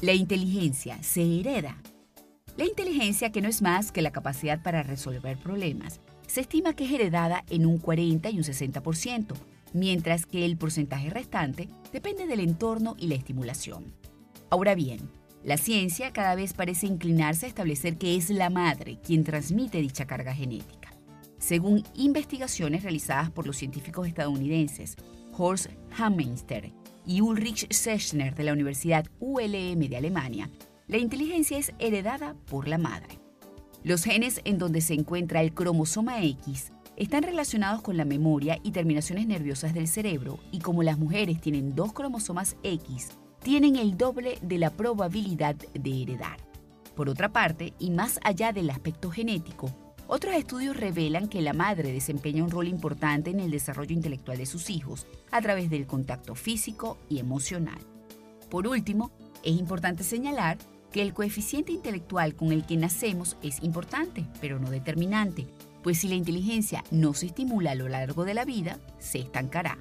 La inteligencia se hereda. La inteligencia, que no es más que la capacidad para resolver problemas, se estima que es heredada en un 40 y un 60%, mientras que el porcentaje restante depende del entorno y la estimulación. Ahora bien, la ciencia cada vez parece inclinarse a establecer que es la madre quien transmite dicha carga genética. Según investigaciones realizadas por los científicos estadounidenses Horst Hammenster y Ulrich Sechner de la Universidad ULM de Alemania, la inteligencia es heredada por la madre. Los genes en donde se encuentra el cromosoma X están relacionados con la memoria y terminaciones nerviosas del cerebro y como las mujeres tienen dos cromosomas X, tienen el doble de la probabilidad de heredar. Por otra parte, y más allá del aspecto genético, otros estudios revelan que la madre desempeña un rol importante en el desarrollo intelectual de sus hijos a través del contacto físico y emocional. Por último, es importante señalar que el coeficiente intelectual con el que nacemos es importante, pero no determinante, pues si la inteligencia no se estimula a lo largo de la vida, se estancará.